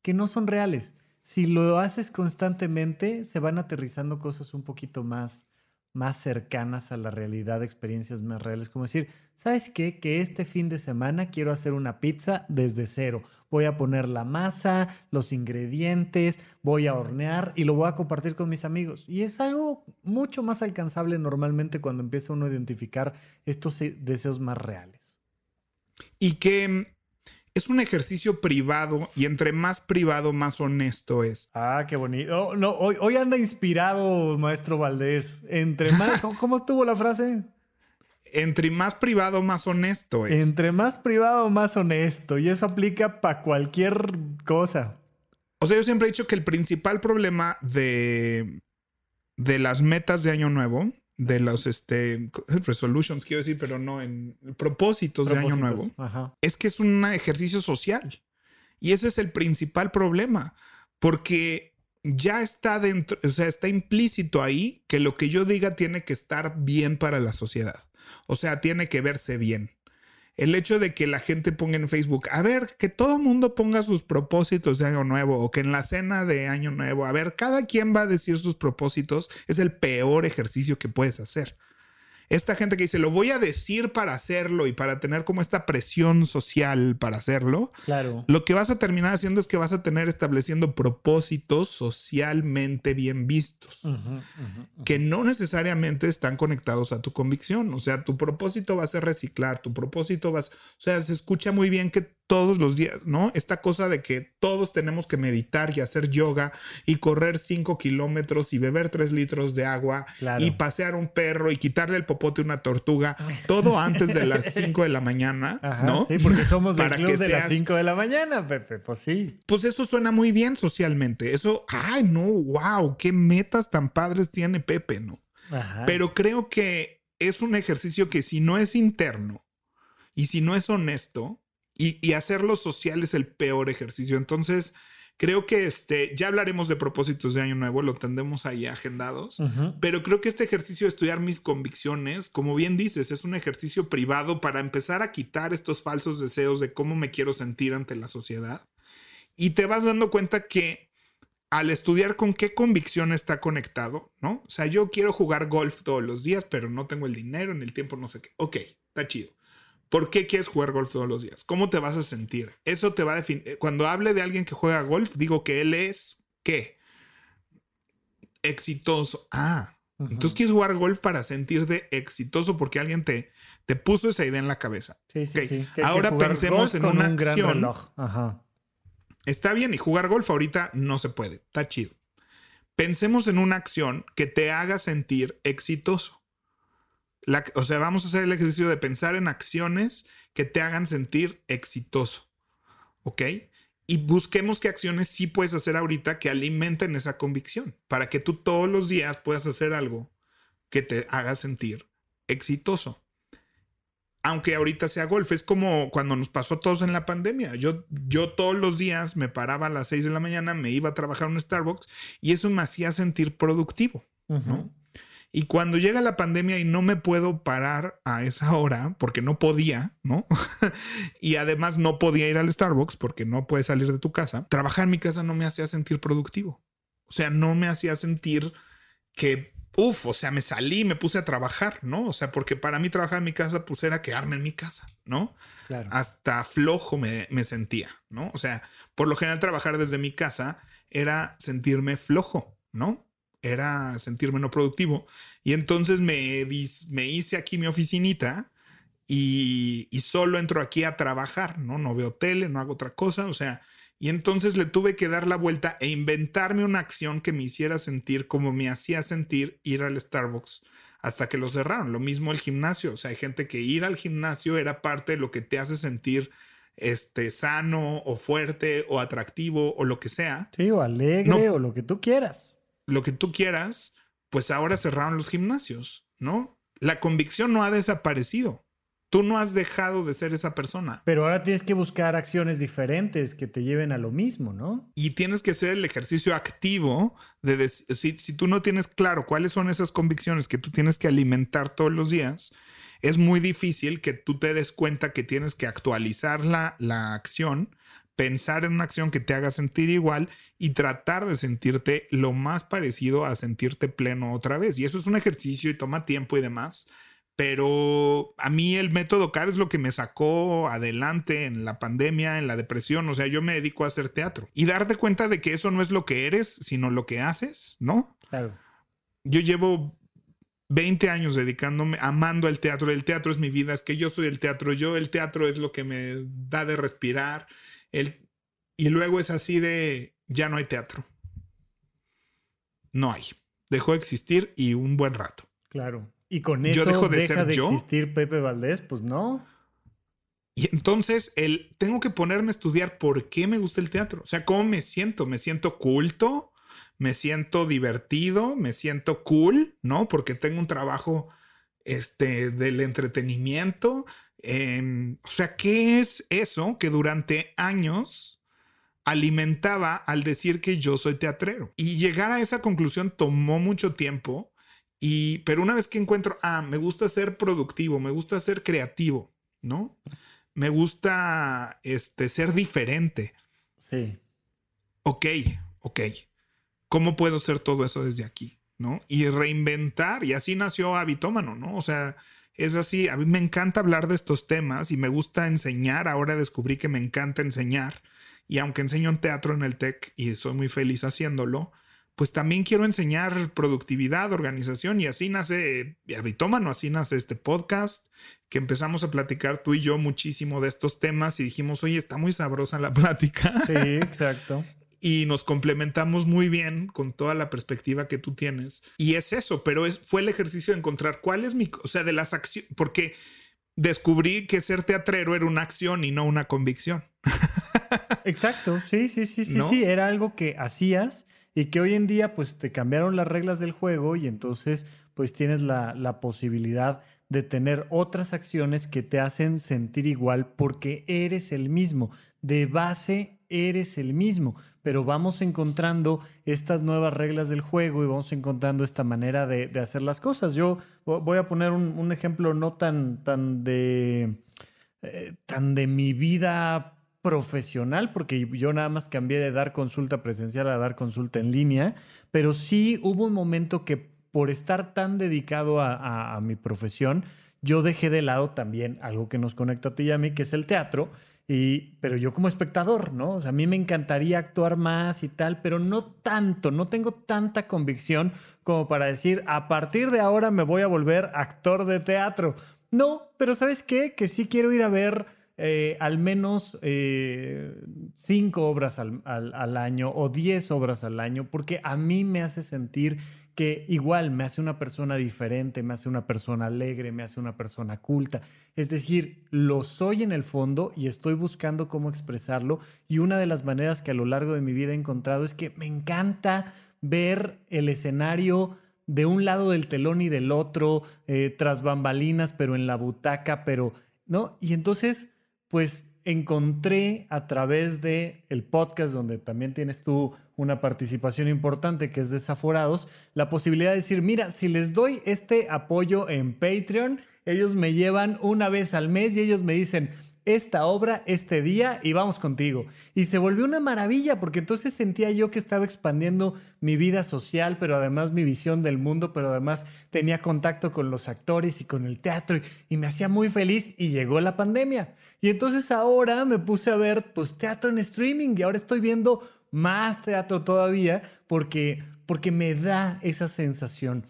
que no son reales. Si lo haces constantemente, se van aterrizando cosas un poquito más, más cercanas a la realidad, experiencias más reales. Como decir, ¿sabes qué? Que este fin de semana quiero hacer una pizza desde cero. Voy a poner la masa, los ingredientes, voy a hornear y lo voy a compartir con mis amigos. Y es algo mucho más alcanzable normalmente cuando empieza uno a identificar estos eh, deseos más reales. Y que es un ejercicio privado y entre más privado, más honesto es. Ah, qué bonito. Oh, no, hoy, hoy anda inspirado, maestro Valdés. Entre más, ¿cómo, cómo estuvo la frase? Entre más privado, más honesto es. Entre más privado, más honesto. Y eso aplica para cualquier cosa. O sea, yo siempre he dicho que el principal problema de, de las metas de año nuevo, de los este, resolutions, quiero decir, pero no en propósitos, de año nuevo, Ajá. es que es un ejercicio social. Y ese es el principal problema, porque ya está dentro, o sea, está implícito ahí que lo que yo diga tiene que estar bien para la sociedad. O sea, tiene que verse bien. El hecho de que la gente ponga en Facebook, a ver, que todo mundo ponga sus propósitos de año nuevo o que en la cena de año nuevo, a ver, cada quien va a decir sus propósitos, es el peor ejercicio que puedes hacer. Esta gente que dice, lo voy a decir para hacerlo y para tener como esta presión social para hacerlo, Claro. lo que vas a terminar haciendo es que vas a tener estableciendo propósitos socialmente bien vistos, que no necesariamente están conectados a tu convicción. O sea, tu propósito va a ser reciclar, tu propósito va a... O sea, se escucha muy bien que todos los días, ¿no? Esta cosa de que todos tenemos que meditar y hacer yoga y correr cinco kilómetros y beber tres litros de agua Claro. y pasear un perro y quitarle el popote una tortuga, todo antes de las cinco de la mañana, Ajá, ¿no? Sí, porque somos del Para club que de las seas- 5 de la mañana, Pepe. Pues sí. Pues eso suena muy bien socialmente. Eso, ay, no, wow, qué metas tan padres tiene Pepe, ¿no? Ajá. Pero creo que es un ejercicio que si no es interno y si no es honesto Y, y hacerlo social es el peor ejercicio. Entonces, creo que este, ya hablaremos de propósitos de año nuevo, lo tendremos ahí agendados, pero creo que este ejercicio de estudiar mis convicciones, como bien dices, es un ejercicio privado para empezar a quitar estos falsos deseos de cómo me quiero sentir ante la sociedad. Y te vas dando cuenta que al estudiar con qué convicción está conectado, ¿no? O sea, yo quiero jugar golf todos los días, pero no tengo el dinero, en el tiempo, no sé qué. Ok, está chido. ¿Por qué quieres jugar golf todos los días? ¿Cómo te vas a sentir? Eso te va a definir. Eh, cuando hable de alguien que juega golf, digo que él es qué? Exitoso. Ah, entonces quieres jugar golf para sentirte exitoso porque alguien te, te puso esa idea en la cabeza. Sí, sí, sí. Ahora pensemos en una un gran acción. reloj. Ajá. Está bien, y jugar golf ahorita no se puede. Está chido. Pensemos en una acción que te haga sentir exitoso. O sea, vamos a hacer el ejercicio de pensar en acciones que te hagan sentir exitoso. ¿Ok? Y busquemos qué acciones sí puedes hacer ahorita que alimenten esa convicción para que tú todos los días puedas hacer algo que te haga sentir exitoso. Aunque ahorita sea golf, es como cuando nos pasó a todos en la pandemia. Yo, yo todos los días me paraba a las 6 de la mañana, me iba a trabajar en Starbucks y eso me hacía sentir productivo. ¿no? Y cuando llega la pandemia y no me puedo parar a esa hora porque no podía, ¿no? y además no podía ir al Starbucks porque no puedes salir de tu casa, trabajar en mi casa no me hacía sentir productivo. O sea, no me hacía sentir que, uff, o sea, me salí, me puse a trabajar, ¿no? O sea, porque para mí trabajar en mi casa, pues era quedarme en mi casa, ¿no? Claro. hasta flojo me, me sentía, ¿no? O sea, por lo general trabajar desde mi casa era sentirme flojo, ¿no? Era sentirme no productivo. Y entonces me, dis- me hice aquí mi oficinita y, y solo entro aquí a trabajar, ¿no? No veo tele, no hago otra cosa, o sea, y entonces le tuve que dar la vuelta e inventarme una acción que me hiciera sentir como me hacía sentir ir al Starbucks hasta que lo cerraron. Lo mismo el gimnasio. O sea, hay gente que ir al gimnasio era parte de lo que te hace sentir este, sano o fuerte o atractivo o lo que sea. Sí, o alegre No. o lo que tú quieras. Lo que tú quieras, pues ahora cerraron los gimnasios, ¿no? La convicción no ha desaparecido. Tú no has dejado de ser esa persona. Pero ahora tienes que buscar acciones diferentes que te lleven a lo mismo, ¿no? y tienes que hacer el ejercicio activo de si, si tú no tienes claro cuáles son esas convicciones que tú tienes que alimentar todos los días, es muy difícil que tú te des cuenta que tienes que actualizar la, la acción, pensar en una acción que te haga sentir igual y tratar de sentirte lo más parecido a sentirte pleno otra vez. Y eso es un ejercicio y toma tiempo y demás. Pero a mí el método CAR es lo que me sacó adelante en la pandemia, en la depresión. O sea, yo me dedico a hacer teatro y darte cuenta de que eso no es lo que eres, sino lo que haces, ¿no? Claro. Yo llevo 20 años dedicándome, amando el teatro. El teatro es mi vida, es que yo soy el teatro. Yo, el teatro es lo que me da de respirar. El, y luego es así de, ya no hay teatro. No hay. Dejó de existir y un buen rato. Claro. Y con Yo eso dejo de deja ser de yo. existir Pepe Valdés, pues no. Y entonces el tengo que ponerme a estudiar por qué me gusta el teatro. O sea, cómo me siento. Me siento culto, me siento divertido, me siento cool, ¿no? Porque tengo un trabajo este, del entretenimiento. Em, o sea, ¿qué es eso que durante años alimentaba al decir que yo soy teatrero? Y llegar a esa conclusión tomó mucho tiempo. Y, pero una vez que encuentro, ah, me gusta ser productivo, me gusta ser creativo, ¿no? Me gusta este, ser diferente. Sí. Ok, ok. ¿Cómo puedo hacer todo eso desde aquí? ¿No? Y reinventar. Y así nació Habitómano, ¿no? O sea, es así. A mí me encanta hablar de estos temas y me gusta enseñar. Ahora descubrí que me encanta enseñar. Y aunque enseño en teatro en el TEC y soy muy feliz haciéndolo, pues también quiero enseñar productividad, organización y así nace Habitómano, así nace este podcast que empezamos a platicar tú y yo muchísimo de estos temas y dijimos, oye, está muy sabrosa la plática Sí, exacto. Y nos complementamos muy bien con toda la perspectiva que tú tienes. Y es eso, pero es, fue el ejercicio de encontrar cuál es mi, o sea, de las acciones, porque descubrí que ser teatrero era una acción y no una convicción. Exacto, sí, sí, sí, sí, ¿No? sí, era algo que hacías y que hoy en día pues te cambiaron las reglas del juego y entonces pues tienes la, la posibilidad de tener otras acciones que te hacen sentir igual porque eres el mismo. De base eres el mismo, pero vamos encontrando estas nuevas reglas del juego y vamos encontrando esta manera de, hacer las cosas. Yo voy a poner un, ejemplo no tan, tan, de, eh, tan de mi vida profesional, porque yo nada más cambié de dar consulta presencial a dar consulta en línea, pero sí hubo un momento que por estar tan dedicado a, mi profesión, yo dejé de lado también algo que nos conecta a ti y a mí, que es el teatro. Y, pero yo como espectador, ¿no? O sea, a mí me encantaría actuar más y tal, pero no tanto, no tengo tanta convicción como para decir, a partir de ahora me voy a volver actor de teatro. No, pero ¿sabes qué? Que sí quiero ir a ver eh, al menos eh, cinco obras al, al, año o diez obras al año, porque a mí me hace sentir que igual me hace una persona diferente, me hace una persona alegre, me hace una persona culta. Es decir, lo soy en el fondo y estoy buscando cómo expresarlo. Y una de las maneras que a lo largo de mi vida he encontrado es que me encanta ver el escenario de un lado del telón y del otro, eh, tras bambalinas, pero en la butaca, pero, ¿no? Y entonces, pues encontré a través de el podcast donde también tienes tú una participación importante que es Desaforados, la posibilidad de decir, mira, si les doy este apoyo en Patreon, ellos me llevan una vez al mes y ellos me dicen, esta obra este día y vamos contigo. Y se volvió una maravilla porque entonces sentía yo que estaba expandiendo mi vida social, pero además mi visión del mundo, pero además tenía contacto con los actores y con el teatro y, me hacía muy feliz y llegó la pandemia. Y entonces ahora me puse a ver pues teatro en streaming y ahora estoy viendo más teatro todavía porque porque me da esa sensación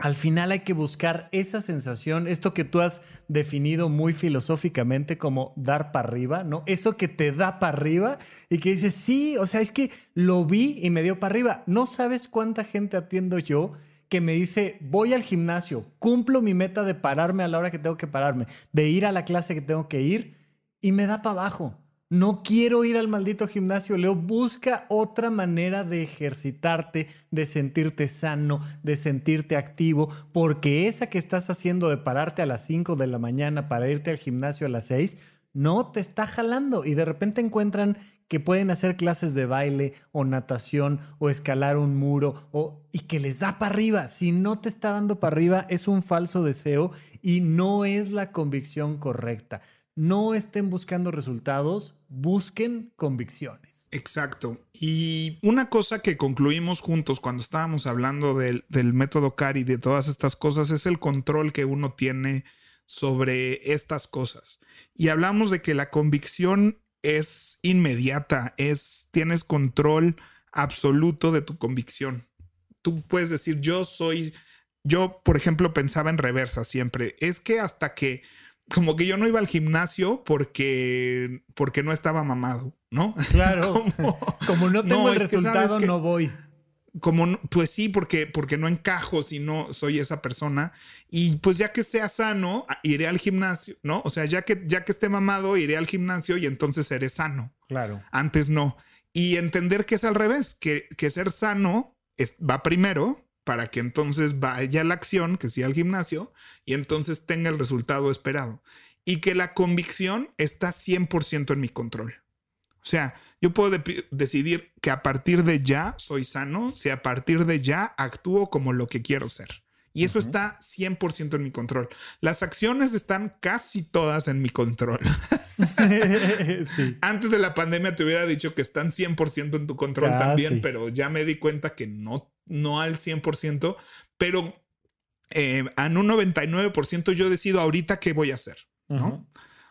al final hay que buscar esa sensación, esto que tú has definido muy filosóficamente como dar para arriba, ¿no? Eso que te da para arriba y que dices, sí, o sea, es que lo vi y me dio para arriba. No sabes cuánta gente atiendo yo que me dice, voy al gimnasio, cumplo mi meta de pararme a la hora que tengo que pararme, de ir a la clase que tengo que ir y me da para abajo. No quiero ir al maldito gimnasio, Leo. Busca otra manera de ejercitarte, de sentirte sano, de sentirte activo, porque esa que estás haciendo de pararte a las 5 de la mañana para irte al gimnasio a las 6, no te está jalando y de repente encuentran que pueden hacer clases de baile o natación o escalar un muro o, y que les da para arriba. Si no te está dando para arriba es un falso deseo y no es la convicción correcta no estén buscando resultados, busquen convicciones. Exacto. Y una cosa que concluimos juntos cuando estábamos hablando del, método CARI y de todas estas cosas es el control que uno tiene sobre estas cosas. Y hablamos de que la convicción es inmediata, es tienes control absoluto de tu convicción. Tú puedes decir, yo soy, yo por ejemplo pensaba en reversa siempre, es que hasta que como que yo no iba al gimnasio porque, porque no estaba mamado, ¿no? Claro. Como, no tengo el resultado, no voy. Como, pues sí, porque, porque no encajo si no soy esa persona. Y pues ya que sea sano, iré al gimnasio, ¿no? O sea, ya que, ya que esté mamado, iré al gimnasio y entonces seré sano. Claro. Antes no. Y entender que es al revés, que, que ser sano va primero para que entonces vaya a la acción, que sea al gimnasio, y entonces tenga el resultado esperado. Y que la convicción está 100% en mi control. O sea, yo puedo decidir que a partir de ya soy sano, si a partir de ya actúo como lo que quiero ser. Y eso está 100% en mi control. Las acciones están casi todas en mi control. Antes de la pandemia te hubiera dicho que están 100% en tu control también, pero ya me di cuenta que no, no al 100%, pero eh, en un 99% yo decido ahorita qué voy a hacer, ¿no?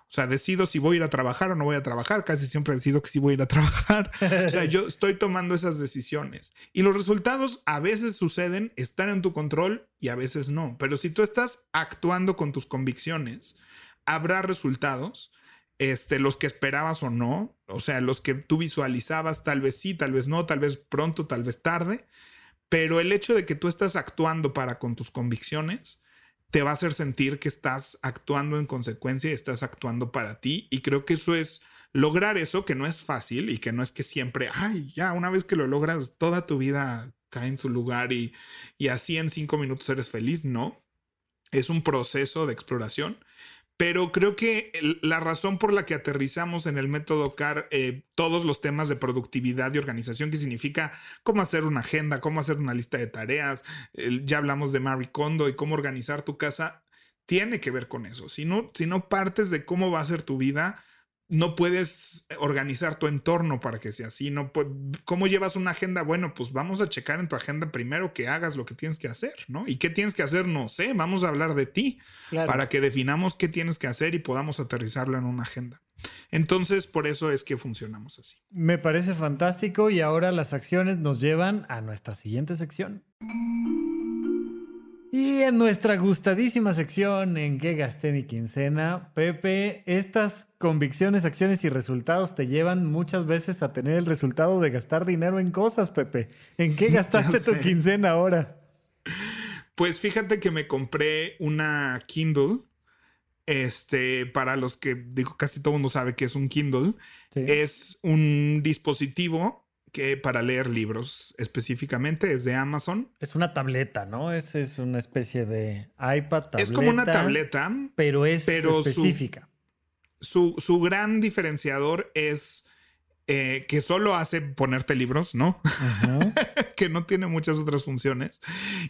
O sea, decido si voy a ir a trabajar o no voy a trabajar. Casi siempre decido que sí voy a ir a trabajar. o sea, yo estoy tomando esas decisiones. Y los resultados a veces suceden, están en tu control y a veces no. Pero si tú estás actuando con tus convicciones, habrá resultados. Este, los que esperabas o no, o sea, los que tú visualizabas, tal vez sí, tal vez no, tal vez pronto, tal vez tarde, pero el hecho de que tú estás actuando para con tus convicciones, te va a hacer sentir que estás actuando en consecuencia y estás actuando para ti. Y creo que eso es lograr eso, que no es fácil y que no es que siempre, ay, ya, una vez que lo logras, toda tu vida cae en su lugar y, y así en cinco minutos eres feliz. No. es un proceso de exploración. Pero creo que la razón por la que aterrizamos en el método CAR eh, todos los temas de productividad y organización, que significa cómo hacer una agenda, cómo hacer una lista de tareas, ya hablamos de Marie Kondo y cómo organizar tu casa, tiene que ver con eso. Si no, si no partes de cómo va a ser tu vida, no puedes organizar tu entorno para que sea así. No, ¿Cómo llevas una agenda? Bueno, pues vamos a checar en tu agenda primero que hagas lo que tienes que hacer, ¿no? ¿Y qué tienes que hacer? No sé, vamos a hablar de ti para que definamos qué tienes que hacer y podamos aterrizarlo en una agenda. Entonces, por eso es que funcionamos así. Me parece fantástico y ahora las acciones nos llevan a nuestra siguiente sección. Y en nuestra gustadísima sección en qué gasté mi quincena, Pepe, estas convicciones, acciones y resultados te llevan muchas veces a tener el resultado de gastar dinero en cosas, Pepe. ¿En qué gastaste tu quincena ahora? Pues fíjate que me compré una Kindle. Este, para los que digo, casi todo el mundo sabe que es un Kindle. Es un dispositivo que para leer libros específicamente es de Amazon. Es una tableta, ¿no? Es, es una especie de iPad tableta. Es como una tableta, pero es específica. Su, su, gran diferenciador es eh, que solo hace ponerte libros, ¿no? que no tiene muchas otras funciones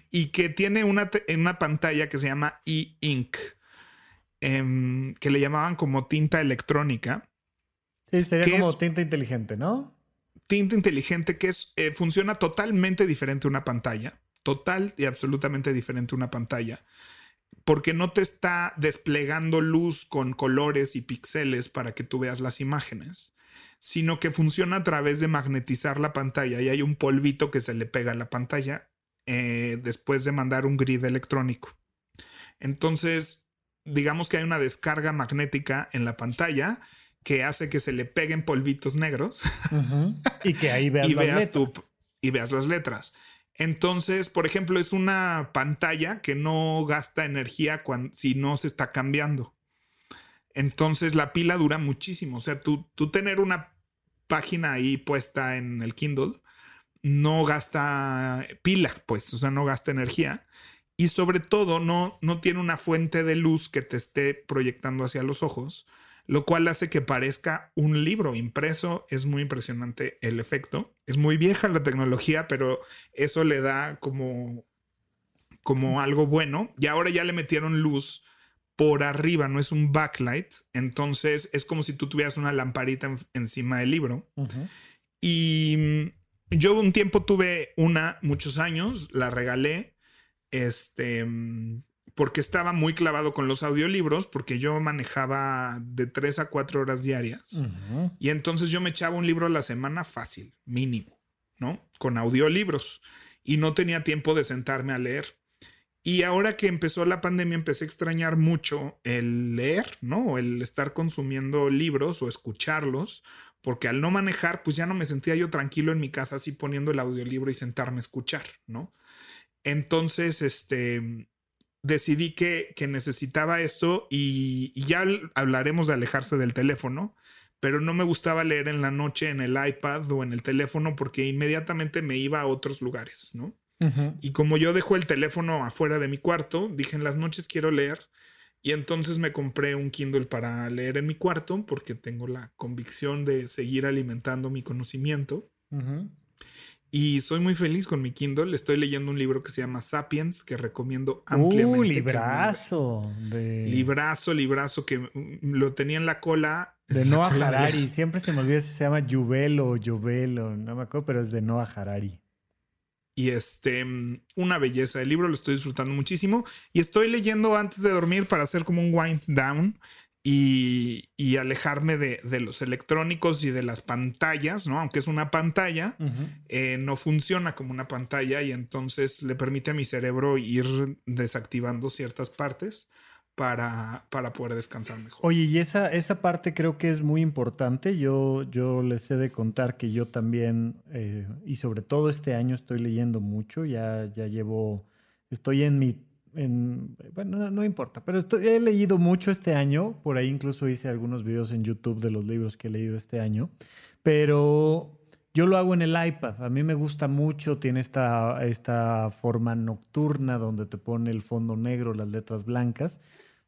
y que tiene una, una pantalla que se llama e-ink, em, que le llamaban como tinta electrónica. Sí, sería como tinta inteligente, ¿no? Tinta inteligente que es, eh, funciona totalmente diferente a una pantalla, total y absolutamente diferente a una pantalla, porque no te está desplegando luz con colores y píxeles para que tú veas las imágenes, sino que funciona a través de magnetizar la pantalla y hay un polvito que se le pega a la pantalla eh, después de mandar un grid electrónico. Entonces, digamos que hay una descarga magnética en la pantalla que hace que se le peguen polvitos negros y que ahí veas, y las veas letras. y veas las letras. Entonces, por ejemplo, es una pantalla que no gasta energía cuando, si no se está cambiando. Entonces la pila dura muchísimo. O sea, tú, tú tener una página ahí puesta en el Kindle no gasta pila, pues, o sea, no gasta energía. Y sobre todo no, no tiene una fuente de luz que te esté proyectando hacia los ojos, lo cual hace que parezca un libro impreso. Es muy impresionante el efecto. Es muy vieja la tecnología, pero eso le da como, como algo bueno. Y ahora ya le metieron luz por arriba, no es un backlight. Entonces es como si tú tuvieras una lamparita encima del libro. Y yo un tiempo tuve una, muchos años, la regalé. Este porque estaba muy clavado con los audiolibros, porque yo manejaba de tres a cuatro horas diarias. Y entonces yo me echaba un libro a la semana fácil, mínimo, ¿no? Con audiolibros. Y no tenía tiempo de sentarme a leer. Y ahora que empezó la pandemia, empecé a extrañar mucho el leer, ¿no? El estar consumiendo libros o escucharlos, porque al no manejar, pues ya no me sentía yo tranquilo en mi casa así poniendo el audiolibro y sentarme a escuchar, ¿no? Entonces, este, decidí que, necesitaba esto y, ya hablaremos de alejarse del teléfono, pero no me gustaba leer en la noche en el iPad o en el teléfono porque inmediatamente me iba a otros lugares, ¿no? Y como yo dejo el teléfono afuera de mi cuarto, dije en las noches quiero leer y entonces me compré un Kindle para leer en mi cuarto porque tengo la convicción de seguir alimentando mi conocimiento. Y soy muy feliz con mi Kindle. Estoy leyendo un libro que se llama Sapiens, que recomiendo ampliamente. Uh, librazo. De... Librazo, librazo, que lo tenía en la cola. De Noah Harari. Siempre se me olvida si se llama Juvel o Juvel o no me acuerdo, pero es de Noah Harari. Y este, una belleza. El libro lo estoy disfrutando muchísimo. Y estoy leyendo antes de dormir para hacer como un wind down y, alejarme de, los electrónicos y de las pantallas, ¿no? Aunque es una pantalla, eh, no funciona como una pantalla y entonces le permite a mi cerebro ir desactivando ciertas partes para, para poder descansar mejor. Oye, y esa, esa parte creo que es muy importante. Yo, yo les he de contar que yo también, eh, y sobre todo este año estoy leyendo mucho, ya, ya llevo, estoy en mi bueno, no, importa, pero he leído mucho este año, por ahí incluso hice algunos videos en YouTube de los libros que he leído este año, pero Yo lo hago en el iPad. A mí me gusta mucho. Tiene esta, esta forma nocturna donde te pone el fondo negro, las letras blancas.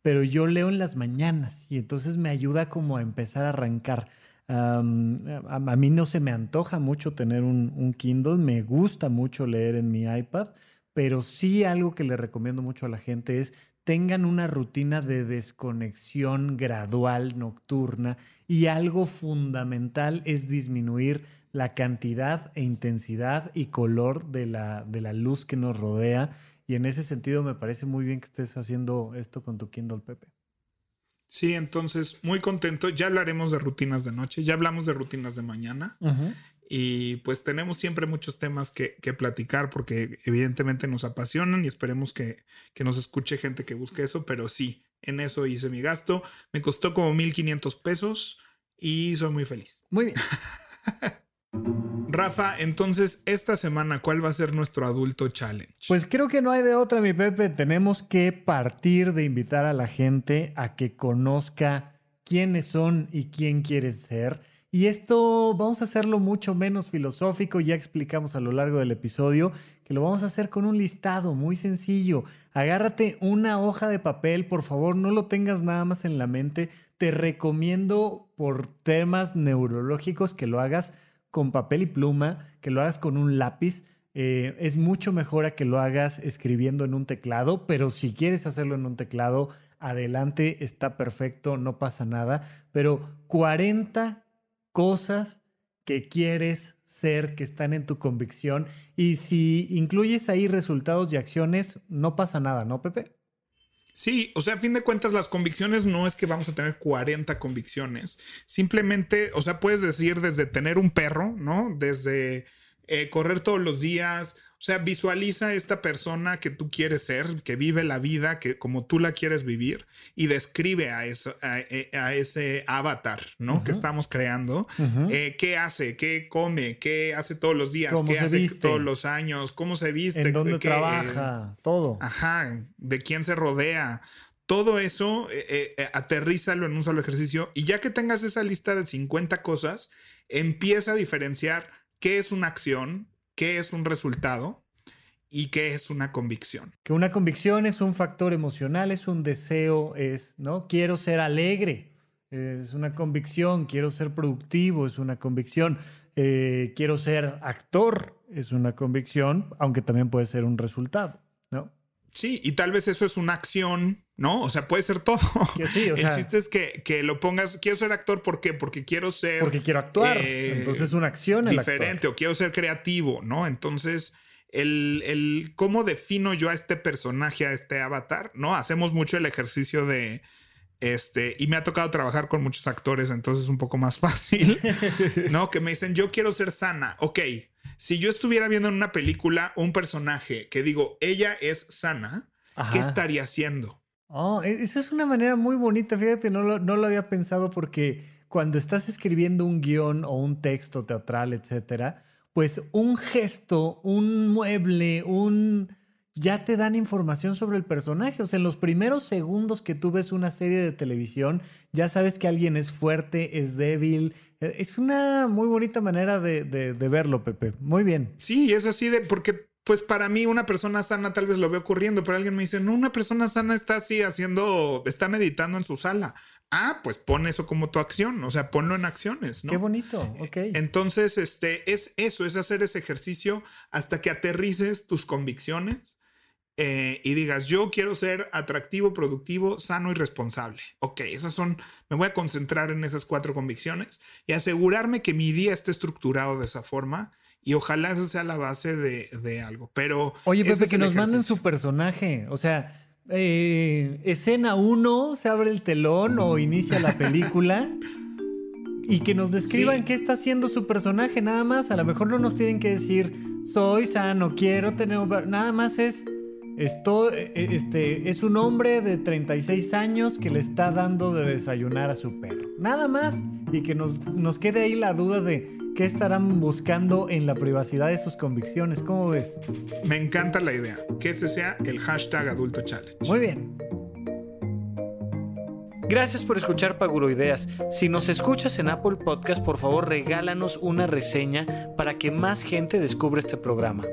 Pero yo leo en las mañanas y entonces me ayuda como a empezar a arrancar. A, mí no se me antoja mucho tener un, Kindle. Me gusta mucho leer en mi iPad. Pero sí algo que le recomiendo mucho a la gente es tengan una rutina de desconexión gradual nocturna y algo fundamental es disminuir la cantidad e intensidad y color de la, de la luz que nos rodea. Y en ese sentido me parece muy bien que estés haciendo esto con tu Kindle, Pepe. Sí, entonces muy contento. Ya hablaremos de rutinas de noche, ya hablamos de rutinas de mañana. Uh -huh. Y pues tenemos siempre muchos temas que, que, platicar porque evidentemente nos apasionan y esperemos que, que, nos escuche gente que busque eso, pero sí, en eso hice mi gasto. Me costó como 1.500 pesos y soy muy feliz. Muy bien. Rafa, entonces esta semana, ¿cuál va a ser nuestro adulto challenge? Pues creo que no hay de otra, mi Pepe. Tenemos que partir de invitar a la gente a que conozca quiénes son y quién quiere ser. Y esto vamos a hacerlo mucho menos filosófico, ya explicamos a lo largo del episodio que lo vamos a hacer con un listado muy sencillo. Agárrate una hoja de papel, por favor, no lo tengas nada más en la mente. Te recomiendo por temas neurológicos que lo hagas con papel y pluma, que lo hagas con un lápiz. Eh, es mucho mejor a que lo hagas escribiendo en un teclado, pero si quieres hacerlo en un teclado, adelante, está perfecto, no pasa nada. Pero 40 cosas que quieres ser, que están en tu convicción. Y si incluyes ahí resultados y acciones, no pasa nada, ¿no, Pepe? Sí, o sea, a fin de cuentas, las convicciones no es que vamos a tener 40 convicciones. Simplemente, o sea, puedes decir desde tener un perro, ¿no? Desde eh, correr todos los días. O sea, visualiza esta persona que tú quieres ser, que vive la vida que como tú la quieres vivir y describe a, eso, a, a ese avatar, ¿no? Uh -huh. Que estamos creando. Uh -huh. eh, ¿Qué hace? ¿Qué come? ¿Qué hace todos los días? ¿Qué hace viste? todos los años? ¿Cómo se viste? ¿En dónde ¿Qué, trabaja? Eh, todo. Ajá. ¿De quién se rodea? Todo eso, eh, eh, aterrízalo en un solo ejercicio y ya que tengas esa lista de 50 cosas, empieza a diferenciar qué es una acción, qué es un resultado y qué es una convicción. Que una convicción es un factor emocional, es un deseo, es, ¿no? Quiero ser alegre, es una convicción, quiero ser productivo, es una convicción, eh, quiero ser actor, es una convicción, aunque también puede ser un resultado, ¿no? Sí, y tal vez eso es una acción, ¿no? O sea, puede ser todo. Sí, o El chiste es que, que, lo pongas, quiero ser actor, ¿por qué? Porque quiero ser... Porque quiero actuar. eh, Entonces es una acción el Diferente, o quiero ser creativo, ¿no? Entonces, el, el cómo defino yo a este personaje, a este avatar, ¿no? Hacemos mucho el ejercicio de... Este, y me ha tocado trabajar con muchos actores, entonces es un poco más fácil, ¿no? Que me dicen, yo quiero ser sana. Ok, si yo estuviera viendo en una película un personaje que digo, ella es sana, Ajá. ¿qué estaría haciendo? Oh, e- esa es una manera muy bonita, fíjate, no lo, no lo había pensado porque cuando estás escribiendo un guion o un texto teatral, etcétera, pues un gesto, un mueble, un... ya te dan información sobre el personaje. O sea, en los primeros segundos que tú ves una serie de televisión, ya sabes que alguien es fuerte, es débil. Eh, Es una muy bonita manera de, de- de verlo, Pepe. Muy bien. Sí, es así de, porque pues para mí una persona sana tal vez lo ve ocurriendo, pero alguien me dice, no, una persona sana está así haciendo, está meditando en su sala. Ah, pues pon eso como tu acción, o sea, ponlo en acciones, ¿no? Qué bonito, ok. Entonces, este, es eso, es hacer ese ejercicio hasta que aterrices tus convicciones eh, y digas, yo quiero ser atractivo, productivo, sano y responsable. Ok, esas son, me voy a concentrar en esas cuatro convicciones y asegurarme que mi día esté estructurado de esa forma y ojalá esa sea la base de, de algo. Pero... Oye, Pepe, que nos manden su personaje. O sea, eh, escena 1, se abre el telón o inicia la película. Y que nos describan Sí. qué está haciendo su personaje, nada más. A lo mejor no nos tienen que decir, soy sano, quiero tener un... per-". Nada más es, esto, eh, este, es un hombre de 36 años que le está dando de desayunar a su perro. Nada más. Y que nos, nos quede ahí la duda de qué estarán buscando en la privacidad de sus convicciones. ¿Cómo ves? Me encanta la idea, que ese sea el hashtag adulto challenge. Muy bien. Gracias por escuchar Paguroideas. Si nos escuchas en Apple Podcast, por favor regálanos una reseña para que más gente descubra este programa.